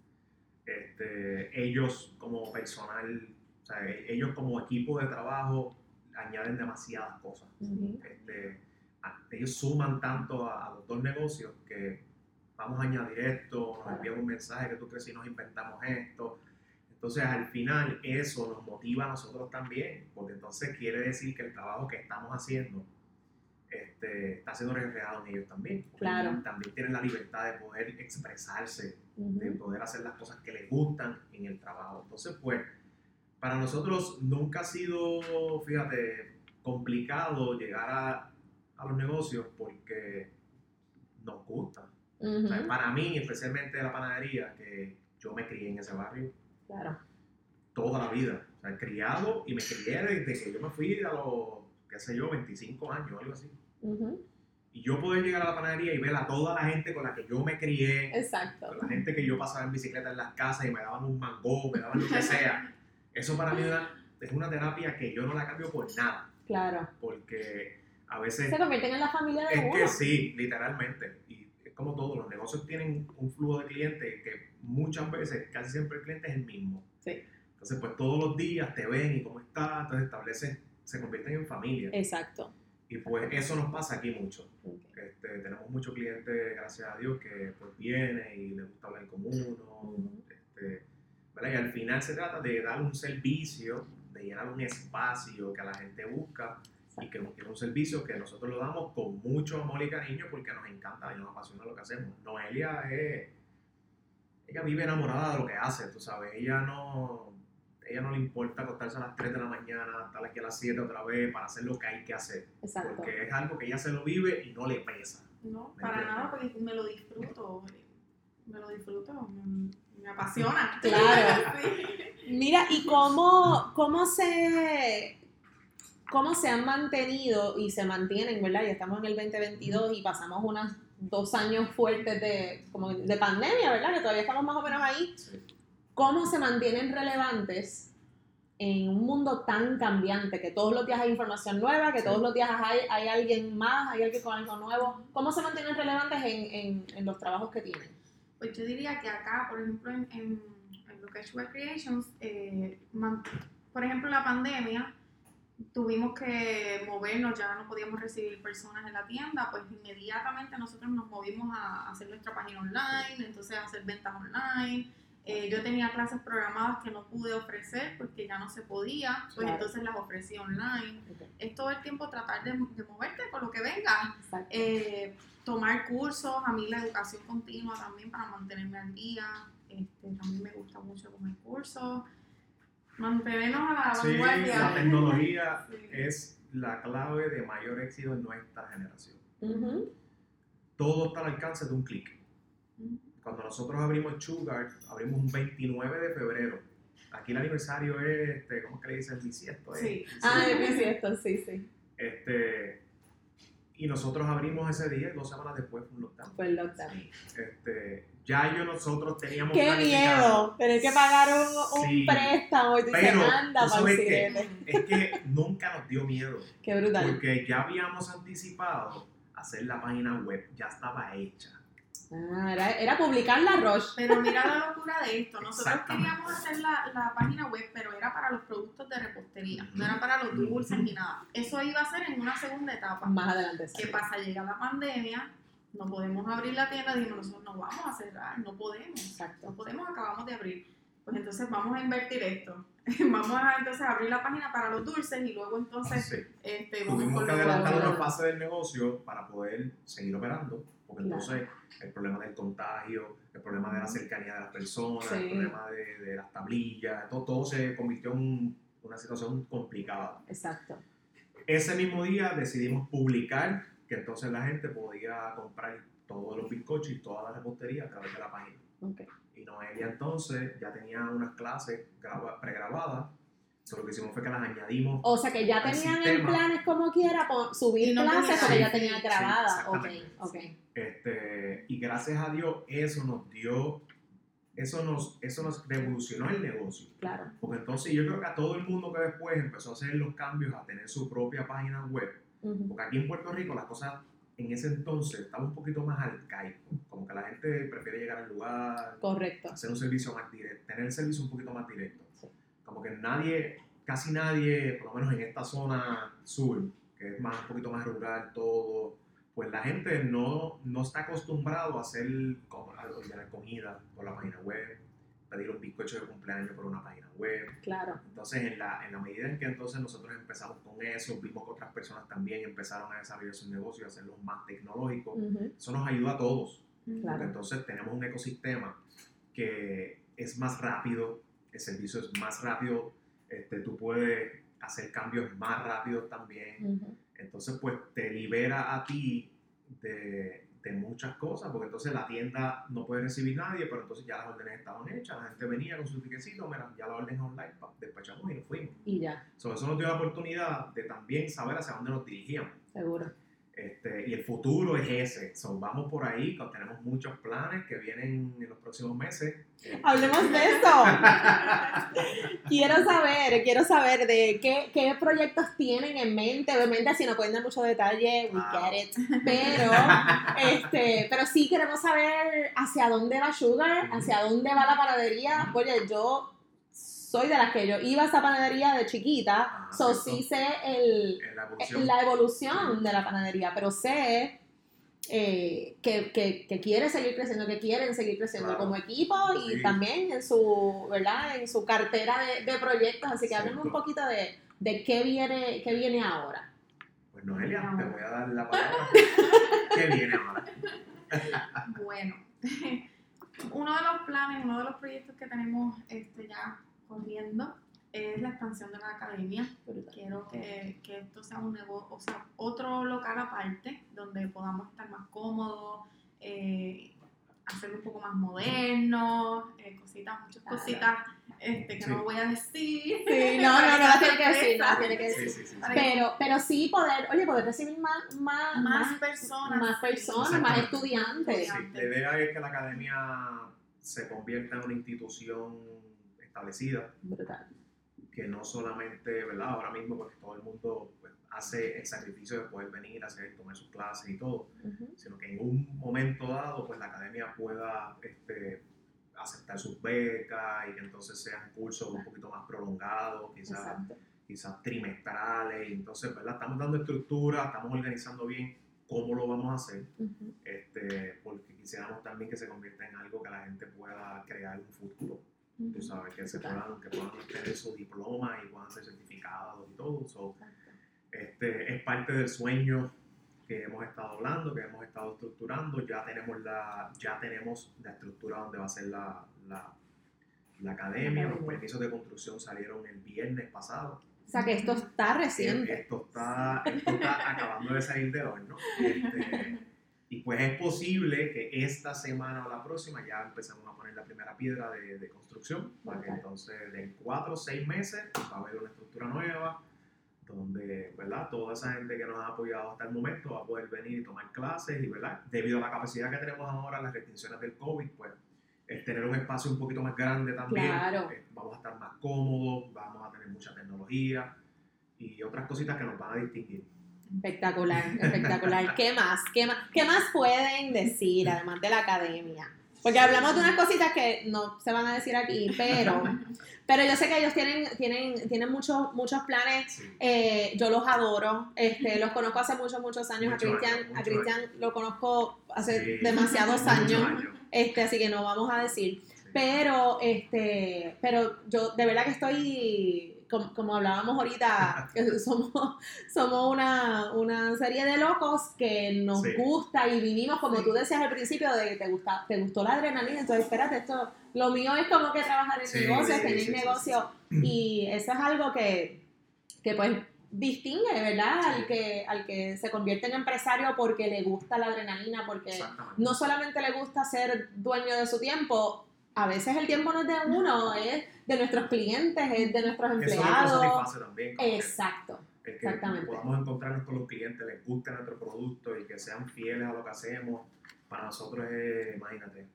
Este, ellos como personal, o sea, e- ellos como equipo de trabajo añaden demasiadas cosas. Ujú. Este, a- ellos suman tanto a, a los dos negocios que vamos a añadir esto, nos envían un mensaje que tú crees si nos inventamos esto. Entonces al final eso nos motiva a nosotros también, porque entonces quiere decir que el trabajo que estamos haciendo este, está siendo reflejado en ellos también. Claro. También tienen la libertad de poder expresarse de poder hacer las cosas que les gustan en el trabajo. Entonces, pues, para nosotros nunca ha sido, fíjate, complicado llegar a, a los negocios porque nos gusta. O sea, Ujú. para mí, especialmente la panadería, que yo me crié en ese barrio Claro. toda la vida. O sea, criado y me crié desde que yo me fui a los, qué sé yo, 25 años, algo así. Y yo poder llegar a la panadería y ver a toda la gente con la que yo me crié, Exacto. la gente que yo pasaba en bicicleta en las casas y me daban un mango, me daban lo que sea. Eso para mí era- es una terapia que yo no la cambio por nada, Claro. porque a veces Se convierten en la familia de es uno. que sí, literalmente. Y es como todo, los negocios tienen un flujo de clientes que muchas veces, casi siempre el cliente es el mismo. Sí. Entonces, pues todos los días te ven y cómo estás, entonces establecen, se convierten en familia. Exacto. Y pues eso nos pasa aquí mucho. Este, tenemos muchos clientes, gracias a Dios, que pues vienen y les gusta hablar con uno. Este, ¿verdad? Y al final se trata de dar un servicio, de llenar un espacio que la gente busca y que es un servicio que nosotros lo damos con mucho amor y cariño porque nos encanta y nos apasiona lo que hacemos. Noelia es, ella vive enamorada de lo que hace, tú sabes, ella no, ella no le importa acostarse a las 3 de la mañana, estar aquí a las 7 otra vez para hacer lo que hay que hacer, Exacto. porque es algo que ella se lo vive y no le pesa. No, ¿Me para nada, porque me lo disfruto. Me lo disfruto, me, me apasiona. Claro. Sí. Mira, ¿y cómo, cómo se cómo se han mantenido y se mantienen, verdad? Ya estamos en el 2022 y pasamos unos dos años fuertes de, como de pandemia, ¿verdad? Que todavía estamos más o menos ahí. ¿Cómo se mantienen relevantes en un mundo tan cambiante, que todos los días hay información nueva, que Sí. todos los días hay, hay alguien más, hay alguien con algo nuevo? ¿Cómo se mantienen relevantes en, en, en los trabajos que tienen? Pues yo diría que acá, por ejemplo, en, en, en lo que es Web Creations, eh, man- por ejemplo, la pandemia, tuvimos que movernos, ya no podíamos recibir personas en la tienda, pues inmediatamente nosotros nos movimos a hacer nuestra página online, entonces a hacer ventas online. Eh, yo tenía clases programadas que no pude ofrecer porque ya no se podía, pues Claro. entonces las ofrecí online. Es todo el tiempo tratar de, de moverte con lo que venga. Eh, tomar cursos, a mí la educación continua también para mantenerme al día. Este, también me gusta mucho tomar cursos. Mantenernos a la Sí, vanguardia. la tecnología Sí. es la clave de mayor éxito en nuestra generación. Todo está al alcance de un clic. Cuando nosotros abrimos Sugar, abrimos un 29 de febrero. Aquí el aniversario es, este, ¿cómo es que le dicen? Bisiesto. ¿eh? Sí. Ah, es cierto, sí, sí. Este, y nosotros abrimos ese día dos semanas después fue un lockdown. Fue el lockdown. Este, ya yo nosotros teníamos ¡Qué miedo! Tener que pagar un, un Sí. préstamo y tú dices, Pero, anda ¿tú para el siguiente. Es que nunca nos dio miedo. Qué brutal. Porque ya habíamos anticipado hacer la página web, ya estaba hecha. Ah, era, era publicar la Roche. Pero mira la locura de esto. Nosotros queríamos hacer la, la página web, pero era para los productos de repostería. No era para los dulces ni nada. Eso iba a ser en una segunda etapa. Más adelante. ¿Qué sale. pasa? Llega la pandemia, no podemos abrir la tienda, dijimos nosotros no vamos a cerrar, no podemos. Exacto. no podemos, acabamos de abrir. Pues entonces vamos a invertir esto. vamos a entonces abrir la página para los dulces y luego entonces Sí. este, vamos Tuvimos que adelantar una fase del negocio para poder seguir operando, porque Claro. entonces el problema del contagio, el problema de la cercanía de las personas, Sí. el problema de, de las tablillas, todo, todo se convirtió en un- una situación complicada. Exacto. Ese mismo día decidimos publicar que entonces la gente podía comprar todos los bizcochos y toda la repostería a través de la página. Ok. Y Noelia entonces ya tenía unas clases graba- pregrabadas, lo que hicimos fue que las añadimos O sea que ya Al tenían en planes como quiera por subir no clases porque ya sí, tenía sí, grabada. ok, exactamente. ok. Este, y gracias a Dios eso nos dio, eso nos, eso nos revolucionó el negocio. Claro. Porque entonces yo creo que a todo el mundo que después empezó a hacer los cambios, a tener su propia página web, porque aquí en Puerto Rico las cosas en ese entonces estaba un poquito más arcaico, como que la gente prefiere llegar al lugar, Correcto. hacer un servicio más directo, tener el servicio un poquito más directo. Sí. Como que nadie, casi nadie, por lo menos en esta zona sur, que es más, un poquito más rural todo, pues la gente no, no está acostumbrado a hacer ordenar comida por la página web, pedir un bizcocho de cumpleaños por una página web. Claro. Entonces, en la, en la medida en que entonces nosotros empezamos con eso, vimos que otras personas también empezaron a desarrollar sus negocios y hacerlos más tecnológicos, Ujú, eso nos ayuda a todos. Claro. Porque entonces tenemos un ecosistema que es más rápido, el servicio es más rápido, este, tú puedes hacer cambios más rápidos también. Entonces, pues te libera a ti de, de muchas cosas, porque entonces la tienda no puede recibir nadie, pero entonces ya las órdenes estaban hechas, la gente venía con su tiquecito, mira, ya la orden online, pa, despachamos y nos fuimos. Y ya, So, eso nos dio la oportunidad de también saber hacia dónde nos dirigíamos. seguro. Este, y el futuro es ese. So, vamos por ahí, tenemos muchos planes que vienen en los próximos meses. Hablemos de eso. quiero saber, quiero saber de qué, qué proyectos tienen en mente. Obviamente, si no pueden dar mucho detalle, we Wow. get it. Pero, este, pero sí queremos saber hacia dónde va Sugar, hacia dónde va la panadería. Oye, yo soy de las que yo iba a esa panadería de chiquita, Ah, so cierto. sí sé el, en la evolución. la evolución de la panadería, pero sé eh, que, que, que quiere seguir creciendo, que quieren seguir creciendo Claro. como equipo y Sí. también en su, ¿verdad? En su cartera de, de proyectos, así que hablemos un poquito de, de qué viene, qué viene ahora. Pues Noelia, te voy a dar la palabra. ¿Qué viene ahora? Bueno, uno de los planes, uno de los proyectos que tenemos este, ya corriendo es la expansión de la academia. Quiero que, que esto sea un negocio, o sea, otro local aparte, donde podamos estar más cómodos, eh, hacerlo un poco más moderno, eh, cositas, muchas Claro. cositas este, que Sí. no voy a decir. Sí, no, no, no las tiene que decir, no las tiene que decir. sí, sí. Pero, pero sí poder, oye, poder recibir más, más, más personas. más personas, más estudiantes. Sí, la idea es que la academia se convierta en una institución establecida, Brutal. que no solamente, ¿verdad? Ahora mismo, porque todo el mundo pues, hace el sacrificio de poder venir hacer, tomar sus clases y todo, sino que en un momento dado, pues la academia pueda este, aceptar sus becas y que entonces sean cursos un poquito más prolongados, quizás Exacto. quizás trimestrales, y entonces, ¿verdad? Estamos dando estructura, estamos organizando bien cómo lo vamos a hacer, este, porque quisiéramos también que se convierta en algo que la gente pueda crear un futuro, tú sabes, que se puedan, que puedan tener su diploma y puedan ser certificados y todo, so, este, es parte del sueño que hemos estado hablando, que hemos estado estructurando, ya tenemos la, ya tenemos la estructura donde va a ser la, la, la academia, los permisos de construcción salieron el viernes pasado, O sea que esto está reciente. esto está, esto está acabando de salir del horno. Este, y pues es posible que esta semana o la próxima ya empecemos a poner la primera piedra de, de construcción, para que entonces en cuatro o seis meses va a haber una estructura nueva, donde ¿verdad? toda esa gente que nos ha apoyado hasta el momento va a poder venir y tomar clases y ¿verdad? debido a la capacidad que tenemos ahora, las restricciones del COVID, pues el tener un espacio un poquito más grande también, Claro. eh, vamos a estar más cómodos, vamos a tener mucha tecnología y otras cositas que nos van a distinguir. Espectacular, espectacular. ¿Qué más? ¿Qué más? ¿Qué más pueden decir además de la academia? Porque hablamos de unas cositas que no se van a decir aquí, pero, pero yo sé que ellos tienen, tienen, tienen muchos, muchos planes. Sí. Eh, yo los adoro, este, los conozco hace muchos, muchos años. A Cristian, a Cristian lo conozco hace Sí. demasiados años, este, así que no vamos a decir. Sí. Pero, este, pero yo de verdad que estoy, como, como hablábamos ahorita, que somos, somos una, una serie de locos que nos Sí. gusta y vivimos, como Sí. tú decías al principio, de que te, gusta, te gustó la adrenalina, entonces espérate, esto, lo mío es como que trabajar en Sí, negocios, tener sí, sí, negocio, y eso es algo que, que pues distingue, ¿verdad? Al que, al que se convierte en empresario porque le gusta la adrenalina, porque no solamente le gusta ser dueño de su tiempo, a veces el tiempo no es de uno, es de nuestros clientes, es de nuestros Eso empleados. satisface también. Exacto, el que exactamente. podamos encontrarnos con los clientes, les guste nuestro producto y que sean fieles a lo que hacemos, para nosotros es, imagínate.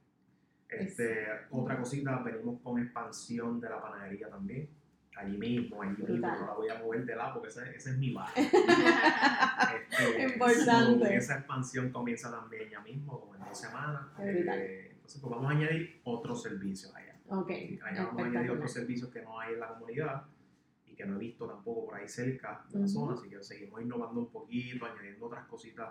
Este, otra cosita, venimos con expansión de la panadería también. allí mismo, allí mismo, no la voy a mover de lado porque ese es mi bar. Importante. so, esa expansión comienza también ya mismo, como en dos semanas. Eh, entonces, pues vamos a añadir otros servicios allá. Ok, Allá vamos a añadir otros servicios que no hay en la comunidad y que no he visto tampoco por ahí cerca de la Ujú. zona, así que seguimos innovando un poquito, añadiendo otras cositas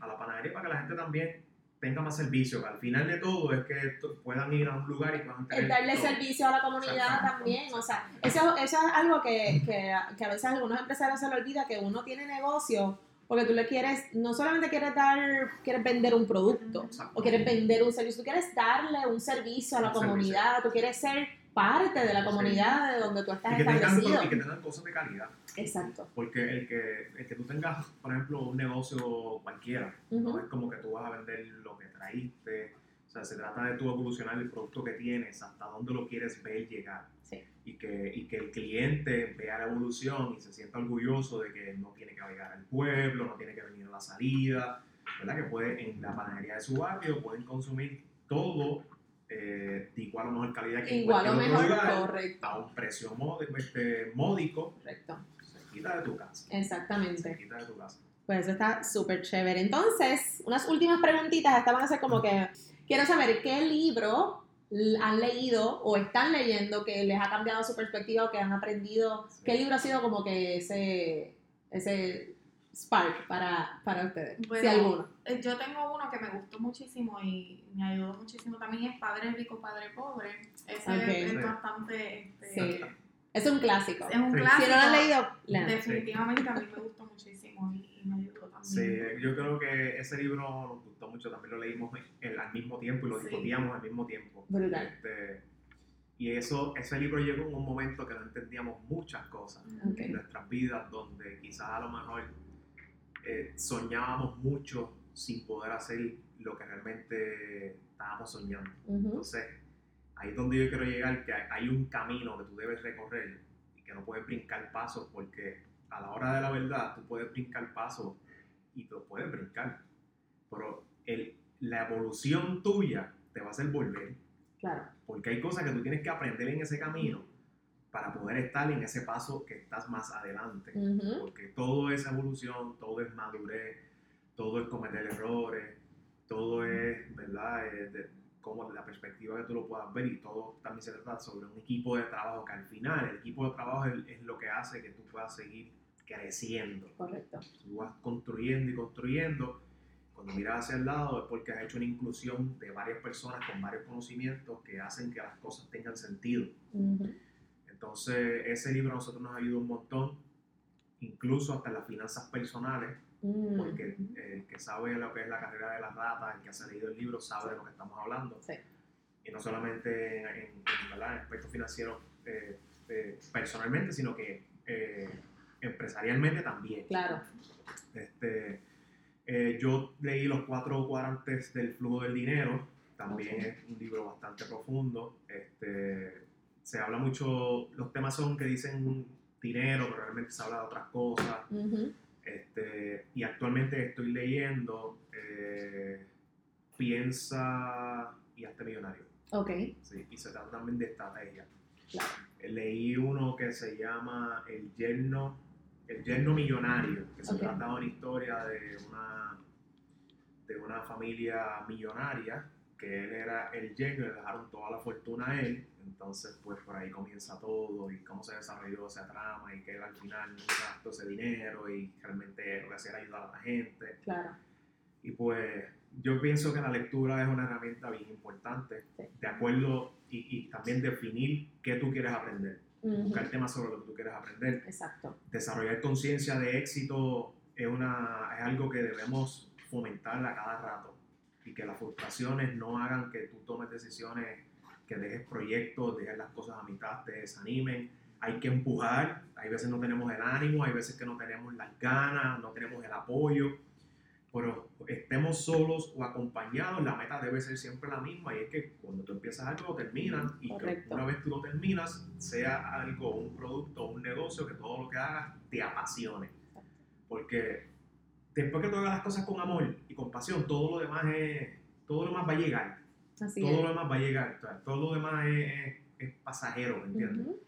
a la panadería para que la gente también tenga más servicio. que Al final de todo es que puedan ir a un lugar y puedan tener El darle todo. servicio a la comunidad también, o sea, eso, eso es algo que, que, que a veces a algunos empresarios se le olvida, que uno tiene negocio porque tú le quieres, no solamente quieres dar, quieres vender un producto Exacto. o quieres vender un servicio, tú quieres darle un servicio a la Un servicio. comunidad, tú quieres ser parte de la Sí. comunidad de donde tú estás y que, tengan, establecido. y que tengan cosas de calidad. Exacto. Porque el que, el que tú tengas, por ejemplo, un negocio cualquiera, no es como que tú vas a vender lo que traíste. Sea, se trata de tú evolucionar el producto que tienes, hasta dónde lo quieres ver llegar. Sí. Y que, y que el cliente vea la evolución y se sienta orgulloso de que no tiene que llegar al pueblo, no tiene que venir a la salida, ¿verdad? Que puede, en la panadería de su barrio, pueden consumir todo eh, de igual o mejor calidad que Igual o mejor, lugar, correcto. a un precio módico, este, módico, Correcto. se quita de tu casa. Exactamente. quita de tu casa. Pues eso está súper chévere. Entonces, unas últimas preguntitas. Estas van a ser como que quiero saber qué libro han leído o están leyendo que les ha cambiado su perspectiva o que han aprendido. Sí. ¿Qué libro ha sido como que ese, ese spark para, para ustedes? si alguno. Eh, Yo tengo uno que me gustó muchísimo y me ayudó muchísimo también, es Padre Rico, Padre Pobre. Ese es, bastante... Este, Sí. Es un clásico. Es un Sí. clásico. Si no lo han leído, lean. Definitivamente a mí me gustó muchísimo y, me ayudó también. Sí, yo creo que ese libro nos gustó mucho, también lo leímos al mismo tiempo y lo Sí. discutíamos al mismo tiempo. Brutal. Este, y eso, ese libro llegó en un momento que no entendíamos muchas cosas Ok. en nuestras vidas, donde quizás a lo mejor eh, soñábamos mucho sin poder hacer lo que realmente estábamos soñando. Ujú. Entonces, ahí es donde yo quiero llegar, que hay- un camino que tú debes recorrer y que no puedes brincar pasos porque a la hora de la verdad tú puedes brincar pasos y te los puedes brincar, pero el, la evolución tuya te va a hacer volver Claro. porque hay cosas que tú tienes que aprender en ese camino para poder estar en ese paso que estás más adelante. Ujú. Porque todo es evolución, todo es madurez, todo es cometer errores, todo es, ¿verdad? Eh, de, como la perspectiva que tú lo puedas ver y todo también se trata sobre un equipo de trabajo que al final el equipo de trabajo es, es lo que hace que tú puedas seguir creciendo. Correcto. Tú vas construyendo y construyendo. Cuando miras hacia el lado es porque has hecho una inclusión de varias personas con varios conocimientos que hacen que las cosas tengan sentido. Ujú. Entonces, ese libro a nosotros nos ayuda un montón, incluso hasta las finanzas personales, Mm. porque el que sabe lo que es la carrera de las ratas, el que ha leído el libro, sabe de lo que estamos hablando. Sí. Y no solamente en, en- ¿verdad? en aspectos financieros eh, eh, personalmente, sino que eh, empresarialmente también. Claro. Este, eh, yo leí Los Cuatro Cuadrantes del Flujo del Dinero, también es un libro bastante profundo. Este, se habla mucho, los temas son que dicen dinero, pero realmente se habla de otras cosas. Ujú. Este, y actualmente estoy leyendo eh, Piensa y hazte millonario. Ok. Sí, y se trata también de estrategia. Claro. Eh, Leí uno que se llama El yerno, el yerno millonario, que se Ok. trata de una historia de una, de una familia millonaria, que él era el yerno y le dejaron toda la fortuna a él. Entonces, pues por ahí comienza todo y cómo se desarrolló esa trama y que él al final nunca gastó ese dinero y realmente lo que hacía era ayudar a la gente. Claro. Y pues yo pienso que la lectura es una herramienta bien importante, Sí. de acuerdo, y, y también definir qué tú quieres aprender, Ujú. buscar temas sobre lo que tú quieres aprender. Exacto. Desarrollar conciencia de éxito es, una, es algo que debemos fomentar a cada rato y que las frustraciones no hagan que tú tomes decisiones, que dejes proyectos, dejes las cosas a mitad, te desanimen. Hay que empujar, hay veces no tenemos el ánimo, hay veces que no tenemos las ganas, no tenemos el apoyo, pero estemos solos o acompañados, la meta debe ser siempre la misma. Y es que cuando tú empiezas algo lo terminas. Y que una vez tú lo terminas sea algo, un producto, un negocio que todo lo que hagas te apasione. Porque después que tú hagas las cosas con amor y con pasión, todo lo demás es, todo lo demás va a llegar, Así todo es. lo demás va a llegar, todo lo demás es, es- es pasajero, ¿me entiendes? Ujú.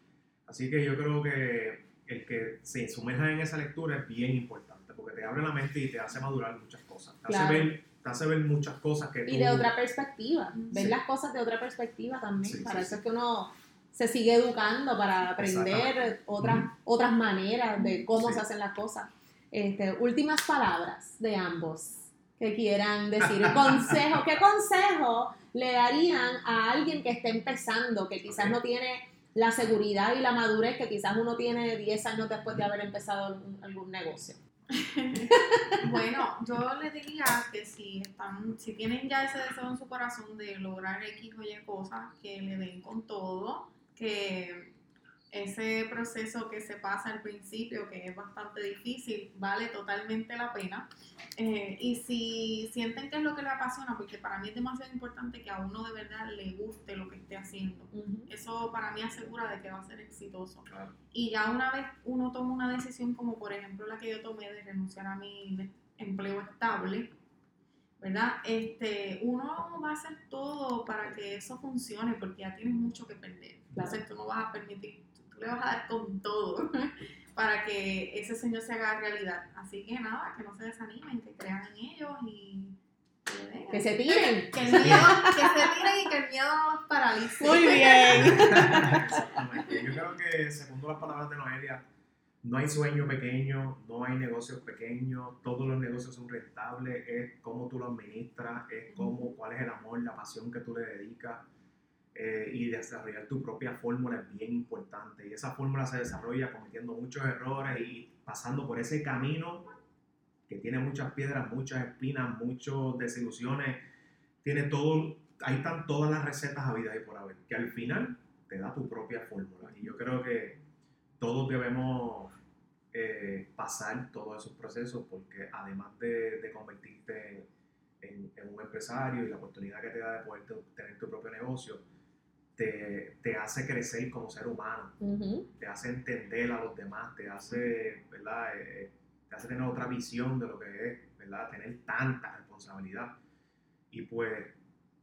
Así que yo creo que el que se sumerja en esa lectura es bien importante, porque te abre la mente y te hace madurar muchas cosas. Te, hace, Claro. ver, te hace ver muchas cosas que tú... Y de otra perspectiva, Sí. ver las cosas de otra perspectiva también. Sí, para sí, eso sí. es que uno se sigue educando para aprender otras, otras maneras de cómo Sí. se hacen las cosas. Este, últimas palabras de ambos que quieran decir. Consejo, ¿qué consejo le darían a alguien que esté empezando, que quizás no tiene la seguridad y la madurez que quizás uno tiene 10 años después de haber empezado algún, algún negocio? Bueno, yo les diría que si están, si tienen ya ese deseo en su corazón de lograr X o Y cosas, que le den con todo, que ese proceso que se pasa al principio, que es bastante difícil, vale totalmente la pena. Eh, y si sienten que es lo que les apasiona, porque para mí es demasiado importante que a uno de verdad le guste lo que esté haciendo. Eso para mí asegura de que va a ser exitoso. Claro. Y ya una vez uno toma una decisión como por ejemplo la que yo tomé de renunciar a mi empleo estable, ¿verdad? Este, uno va a hacer todo para que eso funcione porque ya tienes mucho que perder. Entonces tú no vas a permitir, tú le vas a dar con todo para que ese sueño se haga realidad. Así que nada, que no se desanimen, que crean en ellos y que se tiren. Que el miedo, que se tiren y que el miedo los paralice. Muy bien. Exactamente. Yo creo que, segundo las palabras de Noelia, no hay sueño pequeño, no hay negocios pequeños, todos los negocios son rentables, es cómo tú lo administras, es cómo, cuál es el amor, la pasión que tú le dedicas. Eh, y desarrollar tu propia fórmula es bien importante. Y esa fórmula se desarrolla cometiendo muchos errores y pasando por ese camino que tiene muchas piedras, muchas espinas, muchas desilusiones. Tiene todo, ahí están todas las recetas habidas y por haber. Que al final te da tu propia fórmula. Y yo creo que todos debemos eh, pasar todos esos procesos porque además de, de convertirte en, en un empresario y la oportunidad que te da de poder te- tener tu propio negocio, te, te hace crecer como ser humano, Ujú. te hace entender a los demás, te hace, ¿verdad? Eh, te hace tener otra visión de lo que es, ¿verdad? Tener tanta responsabilidad. Y pues,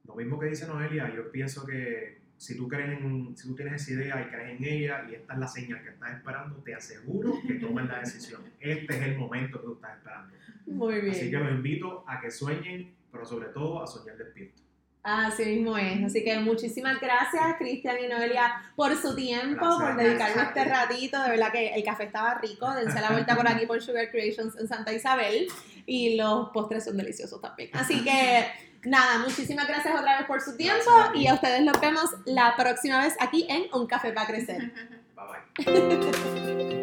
lo mismo que dice Noelia, yo pienso que si tú, crees en- si tú tienes esa idea y crees en ella y esta es la señal que estás esperando, te aseguro que tomes la decisión. Este es el momento que tú estás esperando. Muy bien. Así que los invito a que sueñen, pero sobre todo a soñar despierto. Así mismo es. Así que muchísimas gracias, Cristian y Noelia, por su tiempo, Gracias. por dedicarme este ti. ratito. De verdad que el café estaba rico. Dense la vuelta por aquí por Sugar Creations en Santa Isabel. Y los postres son deliciosos también. Así que nada, muchísimas gracias otra vez por su tiempo. Gracias. Y a ustedes nos vemos la próxima vez aquí en Un Café para Crecer. Bye bye.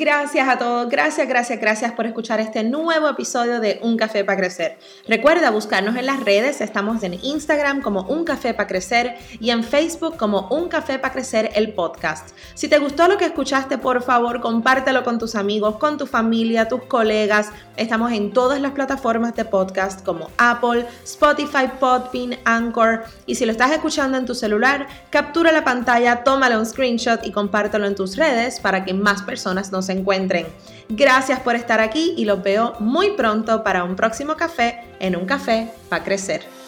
Gracias a todos, gracias, gracias, gracias por escuchar este nuevo episodio de Un Café para Crecer. Recuerda buscarnos en las redes, estamos en Instagram como Un Café para Crecer y en Facebook como Un Café para Crecer el podcast. Si te gustó lo que escuchaste, por favor, compártelo con tus amigos, con tu familia, tus colegas. Estamos en todas las plataformas de podcast como Apple, Spotify, Podbean, Anchor. Y si lo estás escuchando en tu celular, captura la pantalla, tómale un screenshot y compártelo en tus redes para que más personas nos encuentren. Gracias por estar aquí y los veo muy pronto para un próximo café en un café para crecer.